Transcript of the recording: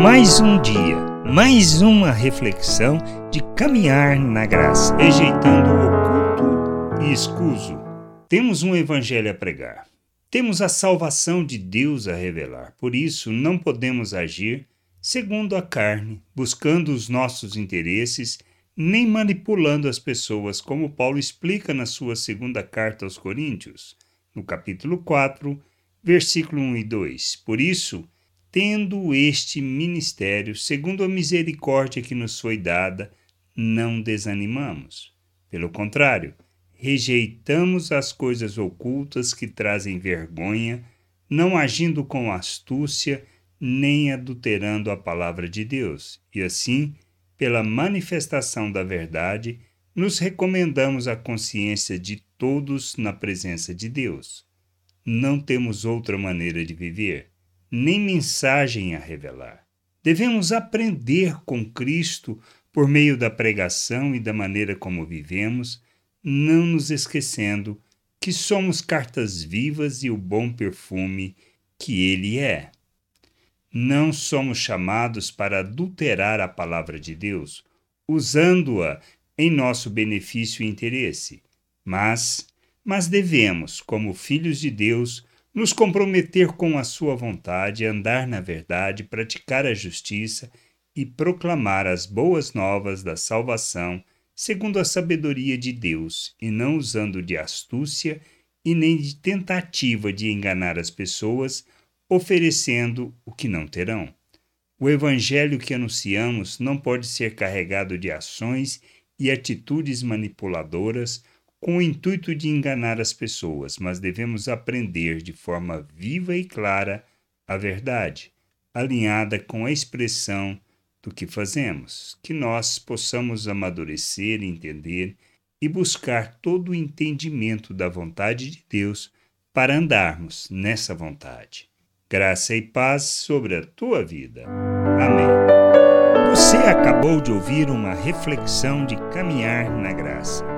Mais um dia, mais uma reflexão de caminhar na graça, rejeitando o oculto e escuso. Temos um evangelho a pregar. Temos a salvação de Deus a revelar. Por isso, não podemos agir segundo a carne, buscando os nossos interesses, nem manipulando as pessoas, como Paulo explica na sua segunda carta aos Coríntios, no capítulo 4, versículo 1 e 2. Por isso, tendo este ministério, segundo a misericórdia que nos foi dada, não desanimamos. Pelo contrário, rejeitamos as coisas ocultas que trazem vergonha, não agindo com astúcia, nem adulterando a palavra de Deus, e assim, pela manifestação da verdade, nos recomendamos a consciência de todos na presença de Deus. Não temos outra maneira de viver nem mensagem a revelar. Devemos aprender com Cristo por meio da pregação e da maneira como vivemos, não nos esquecendo que somos cartas vivas e o bom perfume que Ele é. Não somos chamados para adulterar a palavra de Deus, usando-a em nosso benefício e interesse, mas, mas devemos, como filhos de Deus, nos comprometer com a Sua vontade, andar na verdade, praticar a justiça e proclamar as boas novas da salvação segundo a sabedoria de Deus, e não usando de astúcia e nem de tentativa de enganar as pessoas, oferecendo o que não terão. O evangelho que anunciamos não pode ser carregado de ações e atitudes manipuladoras com o intuito de enganar as pessoas, mas devemos aprender de forma viva e clara a verdade, alinhada com a expressão do que fazemos, que nós possamos amadurecer, entender e buscar todo o entendimento da vontade de Deus para andarmos nessa vontade. Graça e paz sobre a tua vida. Amém. Você acabou de ouvir uma reflexão de caminhar na graça.